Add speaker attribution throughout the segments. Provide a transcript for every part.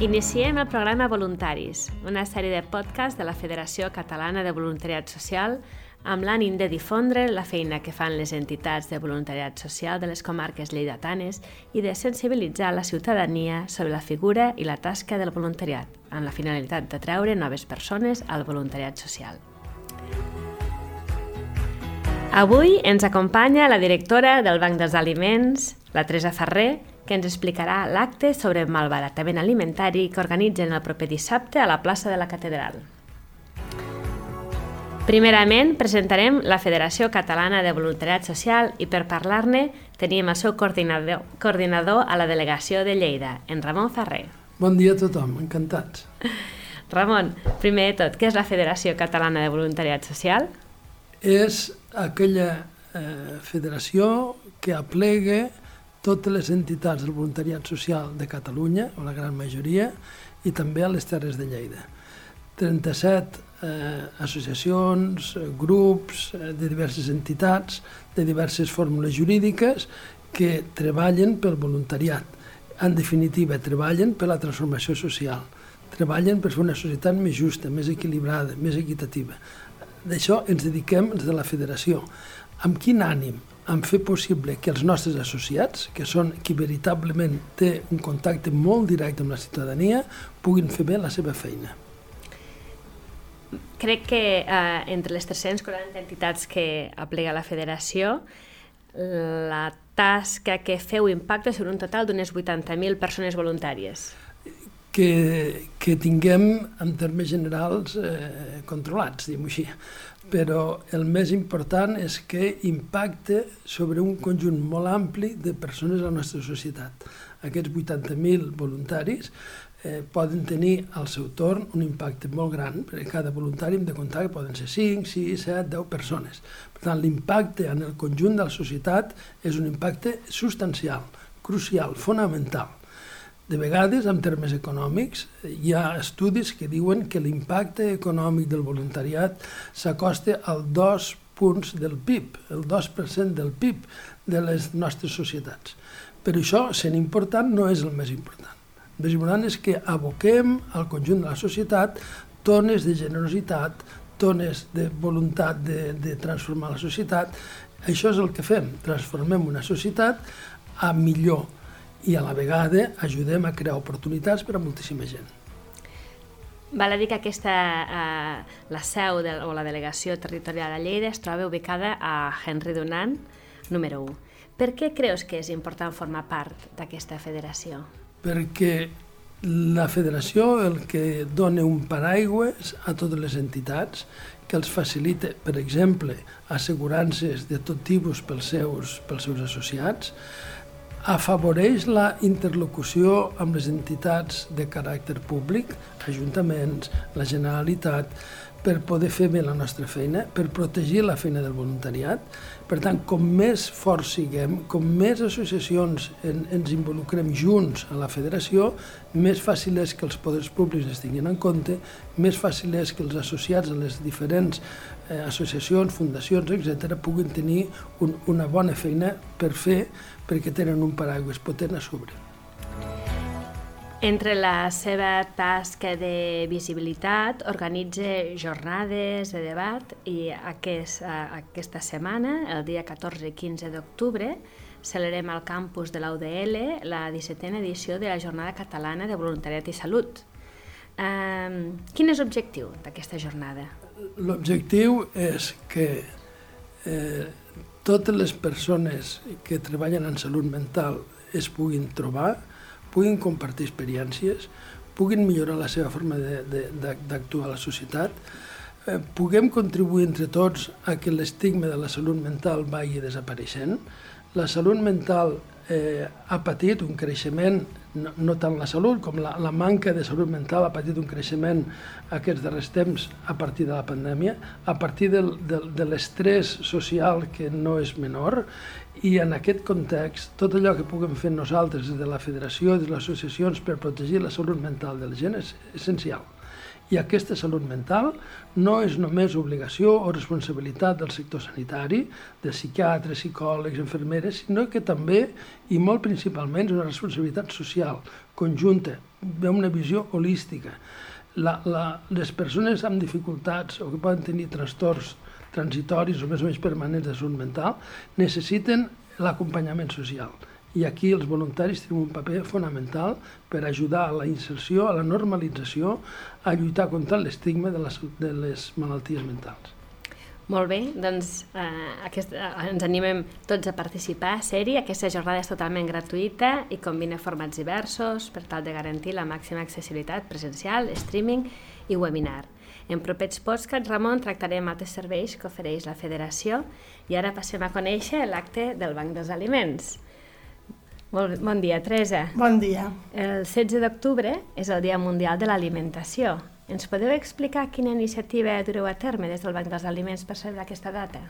Speaker 1: Iniciem el programa Voluntaris, una sèrie de podcast de la Federació Catalana de Voluntariat Social amb l'ànim de difondre la feina que fan les entitats de voluntariat social de les comarques lleidatanes i de sensibilitzar la ciutadania sobre la figura i la tasca del voluntariat, amb la finalitat de treure noves persones al voluntariat social. Avui ens acompanya la directora del Banc dels Aliments, la Teresa Ferrer, que ens explicarà l'acte sobre malbaratament alimentari que organitzen el proper dissabte a la plaça de la Catedral. Primerament, presentarem la Federació Catalana de Voluntariat Social i per parlar-ne tenim el seu coordinador, coordinador a la delegació de Lleida, en Ramon Ferrer.
Speaker 2: Bon dia a tothom, encantats.
Speaker 1: Ramon, primer de tot, què és la Federació Catalana de Voluntariat Social?
Speaker 2: És aquella eh, federació que aplega totes les entitats del voluntariat social de Catalunya, o la gran majoria, i també a les Terres de Lleida. 37 eh, associacions, eh, grups eh, de diverses entitats, de diverses fórmules jurídiques que treballen pel voluntariat. En definitiva, treballen per la transformació social, treballen per fer una societat més justa, més equilibrada, més equitativa. D'això ens dediquem des de la federació. Amb quin ànim? En fer possible que els nostres associats, que són qui veritablement té un contacte molt directe amb la ciutadania, puguin fer bé la seva feina.
Speaker 1: Crec que eh, entre les 340 entitats que aplega la federació, la tasca que feu impacta sobre un total d'unes 80.000 persones voluntàries.
Speaker 2: Que, que tinguem, en termes generals, eh, controlats, diguem-ho així però el més important és que impacte sobre un conjunt molt ampli de persones a la nostra societat. Aquests 80.000 voluntaris eh, poden tenir al seu torn un impacte molt gran, perquè cada voluntari hem de comptar que poden ser 5, 6, 7, 10 persones. Per tant, l'impacte en el conjunt de la societat és un impacte substancial, crucial, fonamental. De vegades, en termes econòmics, hi ha estudis que diuen que l'impacte econòmic del voluntariat s'acosta al 2 punts del PIB, el 2% del PIB de les nostres societats. Però això, sent important, no és el més important. El més important és que aboquem al conjunt de la societat tones de generositat, tones de voluntat de, de transformar la societat. Això és el que fem, transformem una societat a millor i a la vegada ajudem a crear oportunitats per a moltíssima gent.
Speaker 1: Val a dir que aquesta, eh, la seu de, o la delegació territorial a Lleida es troba ubicada a Henry Dunant, número 1. Per què creus que és important formar part d'aquesta federació?
Speaker 2: Perquè la federació el que dona un paraigües a totes les entitats que els facilita, per exemple, assegurances de tot tipus pels seus, pels seus associats, afavoreix la interlocució amb les entitats de caràcter públic, ajuntaments, la Generalitat, per poder fer bé la nostra feina, per protegir la feina del voluntariat. Per tant, com més forts siguem, com més associacions en, ens involucrem junts a la federació, més fàcil és que els poders públics es tinguin en compte, més fàcil és que els associats a les diferents eh, associacions, fundacions, etc., puguin tenir un, una bona feina per fer perquè tenen un paraigües potent a sobre.
Speaker 1: Entre la seva tasca de visibilitat, organitza jornades de debat i aquest, aquesta setmana, el dia 14 i 15 d'octubre, celebrem al campus de l'UDL la 17a edició de la Jornada Catalana de Voluntariat i Salut. Um, quin és l'objectiu d'aquesta jornada?
Speaker 2: L'objectiu és que eh, totes les persones que treballen en salut mental es puguin trobar, puguin compartir experiències, puguin millorar la seva forma d'actuar a la societat, eh, puguem contribuir entre tots a que l'estigma de la salut mental vagi desapareixent. La salut mental eh, ha patit un creixement, no, no tant la salut com la, la manca de salut mental ha patit un creixement aquests darrers temps a partir de la pandèmia, a partir del, del, de l'estrès social que no és menor i en aquest context tot allò que puguem fer nosaltres des de la federació, des de les associacions per protegir la salut mental de la gent és essencial. I aquesta salut mental no és només obligació o responsabilitat del sector sanitari, de psiquiatres, psicòlegs, infermeres, sinó que també, i molt principalment, és una responsabilitat social conjunta una visió holística. La, la, les persones amb dificultats o que poden tenir trastorns transitoris o més o menys permanents de salut mental necessiten l'acompanyament social. I aquí els voluntaris tenen un paper fonamental per ajudar a la inserció, a la normalització, a lluitar contra l'estigma de, les, de les malalties mentals.
Speaker 1: Molt bé, doncs eh, aquest, eh, ens animem tots a participar, a ser-hi. Aquesta jornada és totalment gratuïta i combina formats diversos per tal de garantir la màxima accessibilitat presencial, streaming i webinar. En propers podcasts, Ramon, tractarem altres serveis que ofereix la Federació i ara passem a conèixer l'acte del Banc dels Aliments. Molt, bon dia, Teresa.
Speaker 3: Bon dia.
Speaker 1: El 16 d'octubre és el Dia Mundial de l'Alimentació ens podeu explicar quina iniciativa dureu a terme des del Banc dels Aliments per celebrar aquesta data?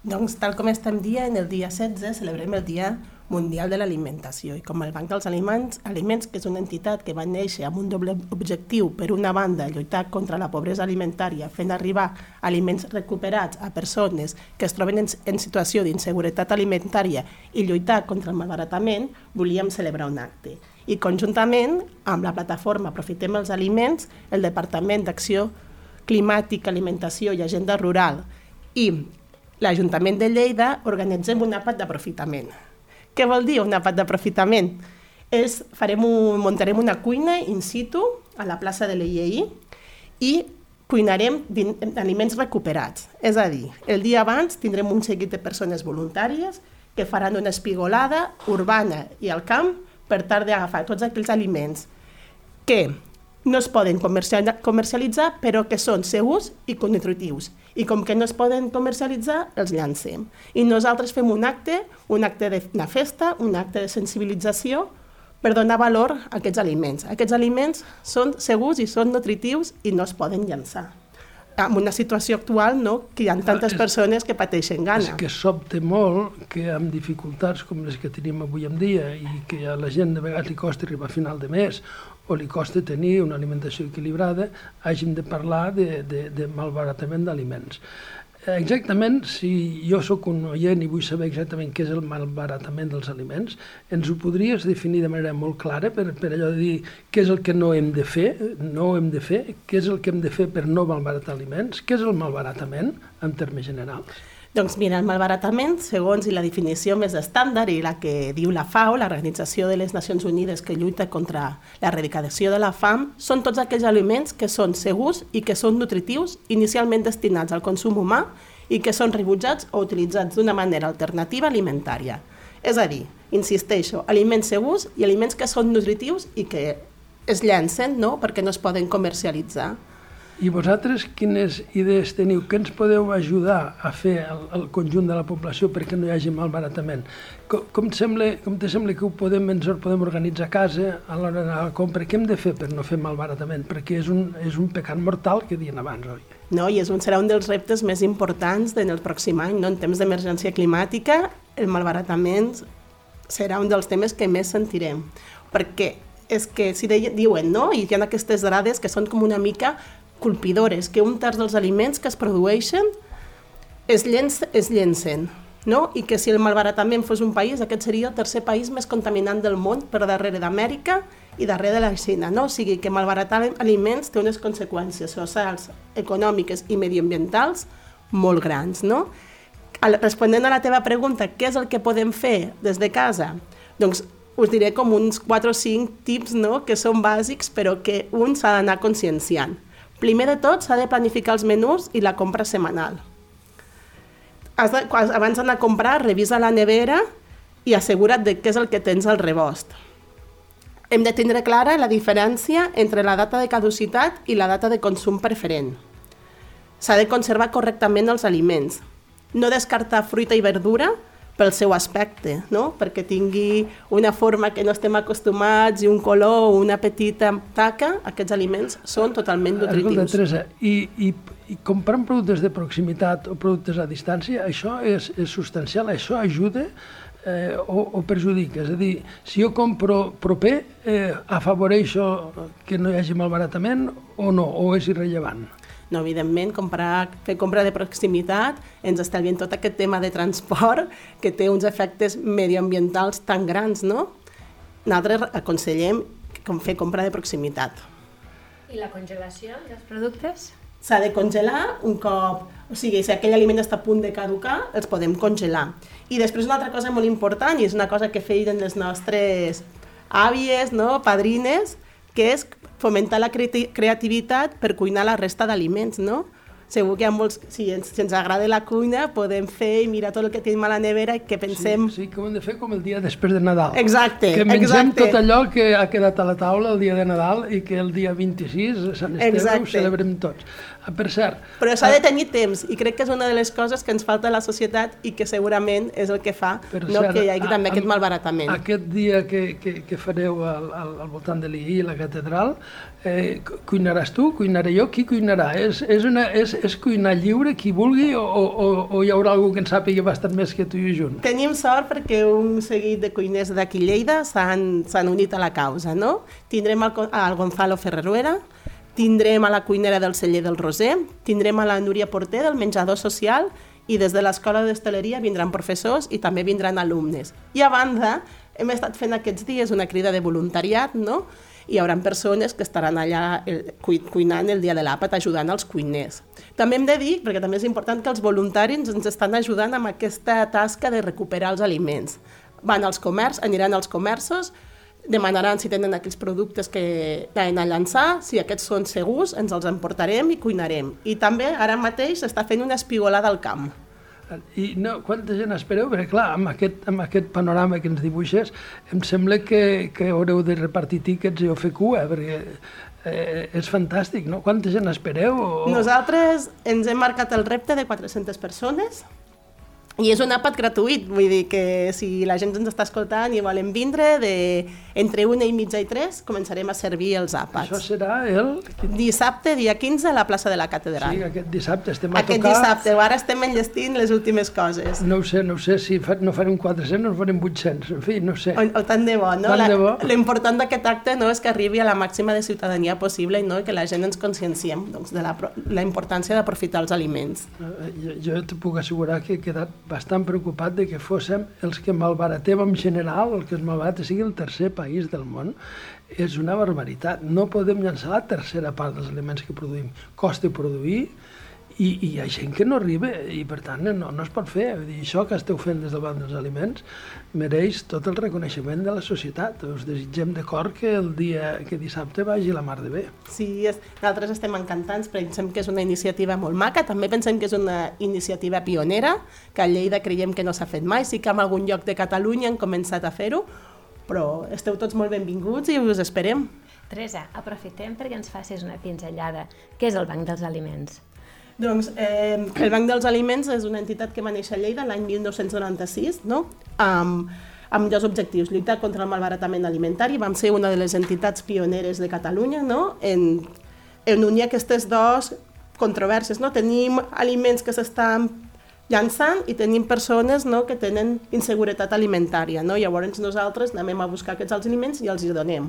Speaker 3: Doncs, tal com estem dient, el dia 16 celebrem el Dia Mundial de l'Alimentació i com el Banc dels Aliments, Aliments, que és una entitat que va néixer amb un doble objectiu, per una banda, lluitar contra la pobresa alimentària, fent arribar aliments recuperats a persones que es troben en, en situació d'inseguretat alimentària i lluitar contra el malbaratament, volíem celebrar un acte. I conjuntament amb la plataforma Aprofitem els Aliments, el Departament d'Acció Climàtica, Alimentació i Agenda Rural i l'Ajuntament de Lleida organitzem un àpat d'aprofitament. Què vol dir un àpat d'aprofitament? És, farem un, muntarem una cuina in situ a la plaça de l'EII i cuinarem aliments recuperats. És a dir, el dia abans tindrem un seguit de persones voluntàries que faran una espigolada urbana i al camp per tal d'agafar tots aquells aliments que no es poden comercialitzar però que són segurs i nutritius. I com que no es poden comercialitzar, els llancem. I nosaltres fem un acte, un acte de festa, un acte de sensibilització per donar valor a aquests aliments. Aquests aliments són segurs i són nutritius i no es poden llançar en una situació actual no, que hi ha tantes persones que pateixen gana.
Speaker 2: És que sobte molt que amb dificultats com les que tenim avui en dia i que a la gent de vegades li costa arribar a final de mes o li costa tenir una alimentació equilibrada, hàgim de parlar de, de, de malbaratament d'aliments. Exactament, si jo sóc un oient i vull saber exactament què és el malbaratament dels aliments, ens ho podries definir de manera molt clara per, per allò de dir què és el que no hem de fer, no hem de fer, què és el que hem de fer per no malbaratar aliments, què és el malbaratament en termes generals?
Speaker 3: Doncs mira, el malbaratament, segons i la definició més estàndard i la que diu la FAO, l'Organització de les Nacions Unides que lluita contra l'erradicació de la fam, són tots aquells aliments que són segurs i que són nutritius, inicialment destinats al consum humà i que són rebutjats o utilitzats d'una manera alternativa alimentària. És a dir, insisteixo, aliments segurs i aliments que són nutritius i que es llancen no? perquè no es poden comercialitzar.
Speaker 2: I vosaltres quines idees teniu? Què ens podeu ajudar a fer el, el conjunt de la població perquè no hi hagi malbaratament? Com, com, sembla, com te sembla que ho podem, ens ho podem organitzar a casa a l'hora de la compra? Què hem de fer per no fer malbaratament? Perquè és un, és un pecat mortal que diuen abans, oi?
Speaker 3: No, i és un, serà un dels reptes més importants en el pròxim any. No? En temps d'emergència climàtica, el malbaratament serà un dels temes que més sentirem. Perquè és que si deien, diuen, no? i hi ha aquestes dades que són com una mica colpidores, que un terç dels aliments que es produeixen es, llenç, es llencen, no? i que si el malbaratament fos un país, aquest seria el tercer país més contaminant del món per darrere d'Amèrica i darrere de la Xina. No? O sigui que malbaratar aliments té unes conseqüències socials, econòmiques i mediambientals molt grans. No? Responent a la teva pregunta, què és el que podem fer des de casa? Doncs us diré com uns 4 o 5 tips no? que són bàsics però que un s'ha d'anar conscienciant. Primer de tot, s'ha de planificar els menús i la compra setmanal. Has de, abans d'anar a comprar, revisa la nevera i assegura't de què és el que tens al rebost. Hem de tindre clara la diferència entre la data de caducitat i la data de consum preferent. S'ha de conservar correctament els aliments. No descartar fruita i verdura pel seu aspecte, no? perquè tingui una forma que no estem acostumats i un color o una petita taca, aquests aliments són totalment nutritius.
Speaker 2: Escolta, Teresa, i, i, i comprant productes de proximitat o productes a distància, això és, és substancial, això ajuda eh, o, o perjudica? És a dir, si jo compro proper, eh, afavoreixo que no hi hagi malbaratament o no, o és irrellevant?
Speaker 3: No, evidentment, comprar, fer compra de proximitat ens estalviem tot aquest tema de transport que té uns efectes medioambientals tan grans, no? Nosaltres aconsellem com fer compra de proximitat.
Speaker 1: I la congelació dels productes?
Speaker 3: S'ha de congelar un cop... O sigui, si aquell aliment està a punt de caducar, els podem congelar. I després una altra cosa molt important, i és una cosa que feien les nostres àvies, no? padrines, que és fomentar la creativitat per cuinar la resta d'aliments, no? Segur que hi ha molts, si ens, si ens agrada la cuina, podem fer i mirar tot el que tenim a la nevera i que pensem...
Speaker 2: Sí, sí, que ho hem de fer com el dia després de Nadal.
Speaker 3: Exacte,
Speaker 2: Que mengem
Speaker 3: exacte.
Speaker 2: tot allò que ha quedat a la taula el dia de Nadal i que el dia 26, Sant Esteve,
Speaker 3: Exacte.
Speaker 2: ho celebrem tots. Ah, Per cert,
Speaker 3: Però s'ha de tenir temps i crec que és una de les coses que ens falta a la societat i que segurament és el que fa
Speaker 2: Per
Speaker 3: no,
Speaker 2: cert,
Speaker 3: que hi hagi també
Speaker 2: a-
Speaker 3: aquest malbaratament.
Speaker 2: Aquest dia que, que, que fareu al, al, al voltant de l'II, la catedral, eh, cu- cuinaràs tu, cuinaré jo, qui cuinarà? És, és, una, és, és cuinar lliure qui vulgui o, o, o hi haurà algú que en sàpiga bastant més que tu i jo?
Speaker 3: Tenim sort perquè un seguit de cuiners d'aquí Lleida s'han unit a la causa, no? Tindrem el, al Gonzalo Ferreruera, tindrem a la cuinera del celler del Roser, tindrem a la Núria Porter del menjador social i des de l'Escola d'Hostaleria vindran professors i també vindran alumnes. I a banda, hem estat fent aquests dies una crida de voluntariat, no? Hi haurà persones que estaran allà el, cui, cuinant el dia de l'àpat, ajudant els cuiners. També hem de dir, perquè també és important, que els voluntaris ens estan ajudant amb aquesta tasca de recuperar els aliments. Van als comerç, aniran als comerços, demanaran si tenen aquells productes que tenen a llançar, si aquests són segurs, ens els emportarem i cuinarem. I també ara mateix s'està fent una espigolada al camp.
Speaker 2: I no, quanta gent espereu? Perquè clar, amb aquest, amb aquest panorama que ens dibuixes, em sembla que, que haureu de repartir tíquets i o fer cua, perquè eh, és fantàstic, no? Quanta gent espereu? O...
Speaker 3: Nosaltres ens hem marcat el repte de 400 persones i és un àpat gratuït, vull dir que si la gent ens està escoltant i volen vindre, de, entre una i mitja i tres començarem a servir els àpats.
Speaker 2: Això serà el...
Speaker 3: Dissabte, dia 15, a la plaça de la Catedral.
Speaker 2: Sí, aquest dissabte estem a
Speaker 3: Aquest
Speaker 2: tocar...
Speaker 3: dissabte, ara estem enllestint les últimes coses.
Speaker 2: No ho sé, no ho sé, si fa, no farem 400 o farem 800, en fi, no sé.
Speaker 3: O, o tant de bo, no?
Speaker 2: Tant de bo.
Speaker 3: La- L'important d'aquest acte no, és que arribi a la màxima de ciutadania possible no? I que la gent ens conscienciem doncs, de la, la importància d'aprofitar els aliments.
Speaker 2: Eh, Jo, jo te puc assegurar que he quedat bastant preocupat de que fóssim els que malbaratem en general, el que es malbarata sigui el tercer país del món. És una barbaritat. No podem llançar la tercera part dels aliments que produïm. Costa produir i, i hi ha gent que no arriba i per tant no, no es pot fer. Vull dir, això que esteu fent des del banc dels aliments mereix tot el reconeixement de la societat. Us desitgem de cor que el dia que dissabte vagi la mar de bé.
Speaker 3: Sí, és, nosaltres estem encantats, pensem que és una iniciativa molt maca, també pensem que és una iniciativa pionera, que a Lleida creiem que no s'ha fet mai, sí que en algun lloc de Catalunya han començat a fer-ho, però esteu tots molt benvinguts i us esperem.
Speaker 1: Teresa, aprofitem perquè ens facis una pinzellada. Què és el Banc dels Aliments?
Speaker 3: Doncs eh, el Banc dels Aliments és una entitat que va néixer a Lleida l'any 1996, no? amb, amb dos objectius, lluitar contra el malbaratament alimentari, vam ser una de les entitats pioneres de Catalunya no? en, en unir aquestes dues controvèrsies. No? Tenim aliments que s'estan llançant i tenim persones no, que tenen inseguretat alimentària. No? Llavors nosaltres anem a buscar aquests aliments i els hi donem.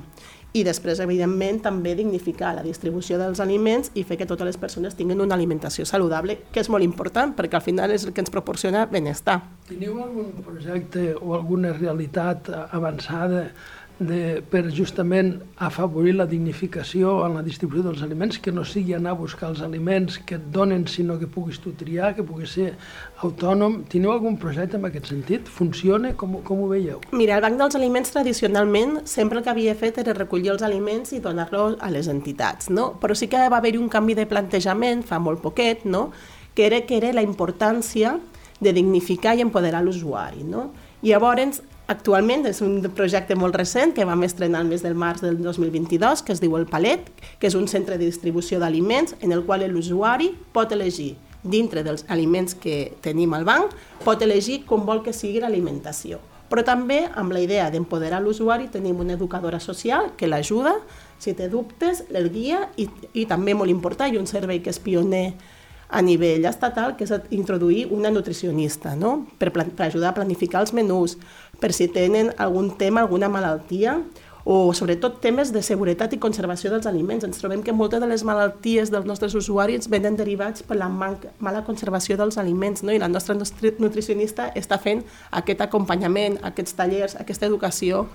Speaker 3: I després, evidentment, també dignificar la distribució dels aliments i fer que totes les persones tinguin una alimentació saludable, que és molt important, perquè al final és el que ens proporciona benestar.
Speaker 2: Teniu algun projecte o alguna realitat avançada de, per justament afavorir la dignificació en la distribució dels aliments, que no sigui anar a buscar els aliments que et donen, sinó que puguis tu triar, que puguis ser autònom. Teniu algun projecte en aquest sentit? Funciona? Com, com ho veieu?
Speaker 3: Mira, el Banc dels Aliments tradicionalment sempre el que havia fet era recollir els aliments i donar-los a les entitats, no? Però sí que va haver-hi un canvi de plantejament fa molt poquet, no? Que era, que era la importància de dignificar i empoderar l'usuari, no? I llavors, actualment és un projecte molt recent que vam estrenar el mes del març del 2022, que es diu El Palet, que és un centre de distribució d'aliments en el qual l'usuari pot elegir dintre dels aliments que tenim al banc, pot elegir com vol que sigui l'alimentació. Però també, amb la idea d'empoderar l'usuari, tenim una educadora social que l'ajuda, si té dubtes, el guia i, i també molt important, i un servei que és pioner a nivell estatal, que és introduir una nutricionista, no? per, per ajudar a planificar els menús, per si tenen algun tema, alguna malaltia, o sobretot temes de seguretat i conservació dels aliments. Ens trobem que moltes de les malalties dels nostres usuaris venen derivats per la manca, mala conservació dels aliments, no? i la nostra nutri- nutricionista està fent aquest acompanyament, aquests tallers, aquesta educació,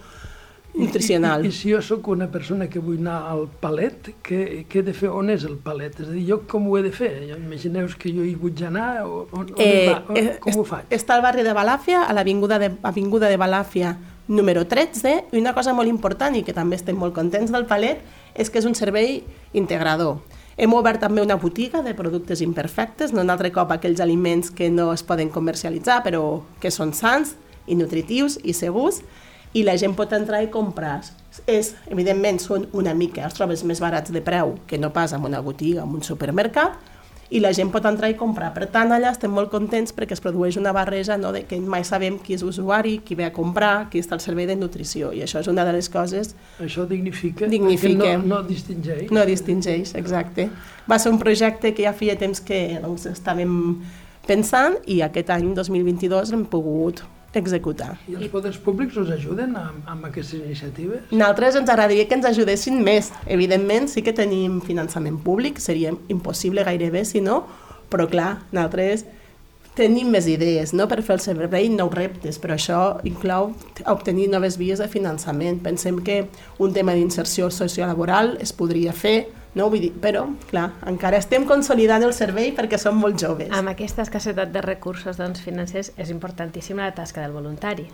Speaker 3: nutricional.
Speaker 2: I, i, I si jo sóc una persona que vull anar al palet, què, què he de fer? On és el palet? És a dir, jo com ho he de fer? Imagineu que jo hi vull anar, on, on, eh, va? On, com
Speaker 3: est,
Speaker 2: ho faig?
Speaker 3: Està al barri de Balàfia, a l'avinguda de, avinguda de Balàfia número 13, i una cosa molt important i que també estem molt contents del palet és que és un servei integrador. Hem obert també una botiga de productes imperfectes, no un altre cop aquells aliments que no es poden comercialitzar, però que són sants i nutritius i segurs, i la gent pot entrar i comprar. És, evidentment, són una mica, els trobes més barats de preu que no pas en una botiga, en un supermercat, i la gent pot entrar i comprar. Per tant, allà estem molt contents perquè es produeix una barreja no, de que mai sabem qui és usuari, qui ve a comprar, qui està al servei de nutrició, i això és una de les coses...
Speaker 2: Això dignifica,
Speaker 3: dignifica.
Speaker 2: no, no distingeix.
Speaker 3: No distingeix, exacte. Va ser un projecte que ja feia temps que doncs, estàvem pensant i aquest any, 2022, hem pogut executar.
Speaker 2: I els poders públics us ajuden amb, amb aquestes iniciatives?
Speaker 3: Nosaltres ens agradaria que ens ajudessin més. Evidentment, sí que tenim finançament públic, seria impossible gairebé si no, però clar, nosaltres tenim més idees no? per fer el servei, nous reptes, però això inclou obtenir noves vies de finançament. Pensem que un tema d'inserció sociolaboral es podria fer, no? Vull dir, però, clar, encara estem consolidant el servei perquè som molt joves.
Speaker 1: Amb aquesta escassetat de recursos doncs, financers és importantíssima la tasca del voluntari.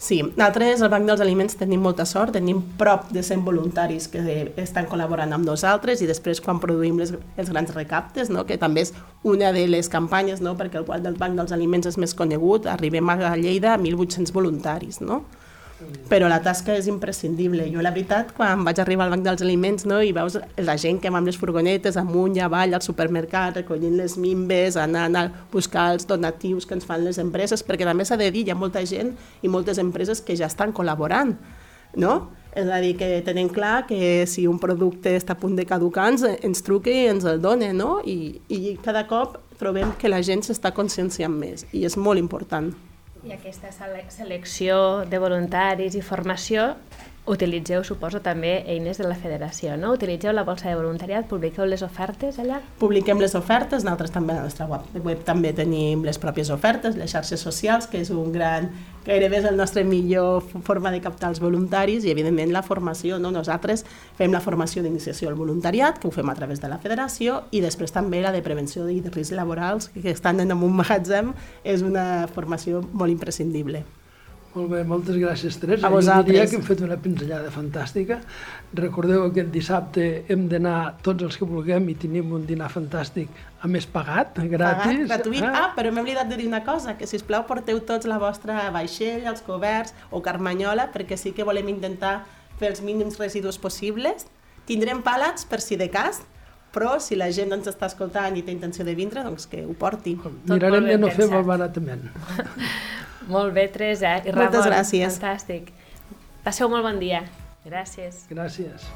Speaker 3: Sí, nosaltres al Banc dels Aliments tenim molta sort, tenim prop de 100 voluntaris que estan col·laborant amb nosaltres i després quan produïm les, els grans recaptes, no? que també és una de les campanyes, no? perquè el qual del Banc dels Aliments és més conegut, arribem a Lleida a 1.800 voluntaris. No? Però la tasca és imprescindible. Jo, la veritat, quan vaig arribar al Banc dels Aliments no, i veus la gent que va amb les furgonetes amunt i avall al supermercat, recollint les mimbes, anant a buscar els donatius que ens fan les empreses, perquè també s'ha de dir, hi ha molta gent i moltes empreses que ja estan col·laborant, no? És a dir, que tenen clar que si un producte està a punt de caducar, ens, ens truqui i ens el dona, no? I, I cada cop trobem que la gent s'està conscienciant més, i és molt important.
Speaker 1: I aquesta selecció de voluntaris i formació utilitzeu, suposo, també eines de la federació, no? Utilitzeu la bolsa de voluntariat, publiqueu les ofertes allà?
Speaker 3: Publiquem les ofertes, nosaltres també a la nostra web, web també tenim les pròpies ofertes, les xarxes socials, que és un gran, gairebé és el nostre millor forma de captar els voluntaris i evidentment la formació, no? Nosaltres fem la formació d'iniciació al voluntariat, que ho fem a través de la federació, i després també la de prevenció de riscs laborals, que estan en un magatzem, és una formació molt imprescindible.
Speaker 2: Molt bé, moltes gràcies, Teresa.
Speaker 3: A vosaltres.
Speaker 2: Diria que hem fet una pinzellada fantàstica. Recordeu que aquest dissabte hem d'anar tots els que vulguem i tenim un dinar fantàstic a més pagat, gratis.
Speaker 3: Pagat, gratuït. Ah, ah però m'he oblidat de dir una cosa, que si us plau porteu tots la vostra vaixell, els coberts o carmanyola, perquè sí que volem intentar fer els mínims residus possibles. Tindrem pàlats per si de cas, però si la gent ens està escoltant i té intenció de vindre, doncs que ho porti.
Speaker 2: Mirarem de no fer malbaratament.
Speaker 1: Molt bé, Teresa. I
Speaker 3: Ramon, Moltes gràcies.
Speaker 1: Fantàstic. Passeu molt bon dia. Gràcies.
Speaker 2: Gràcies.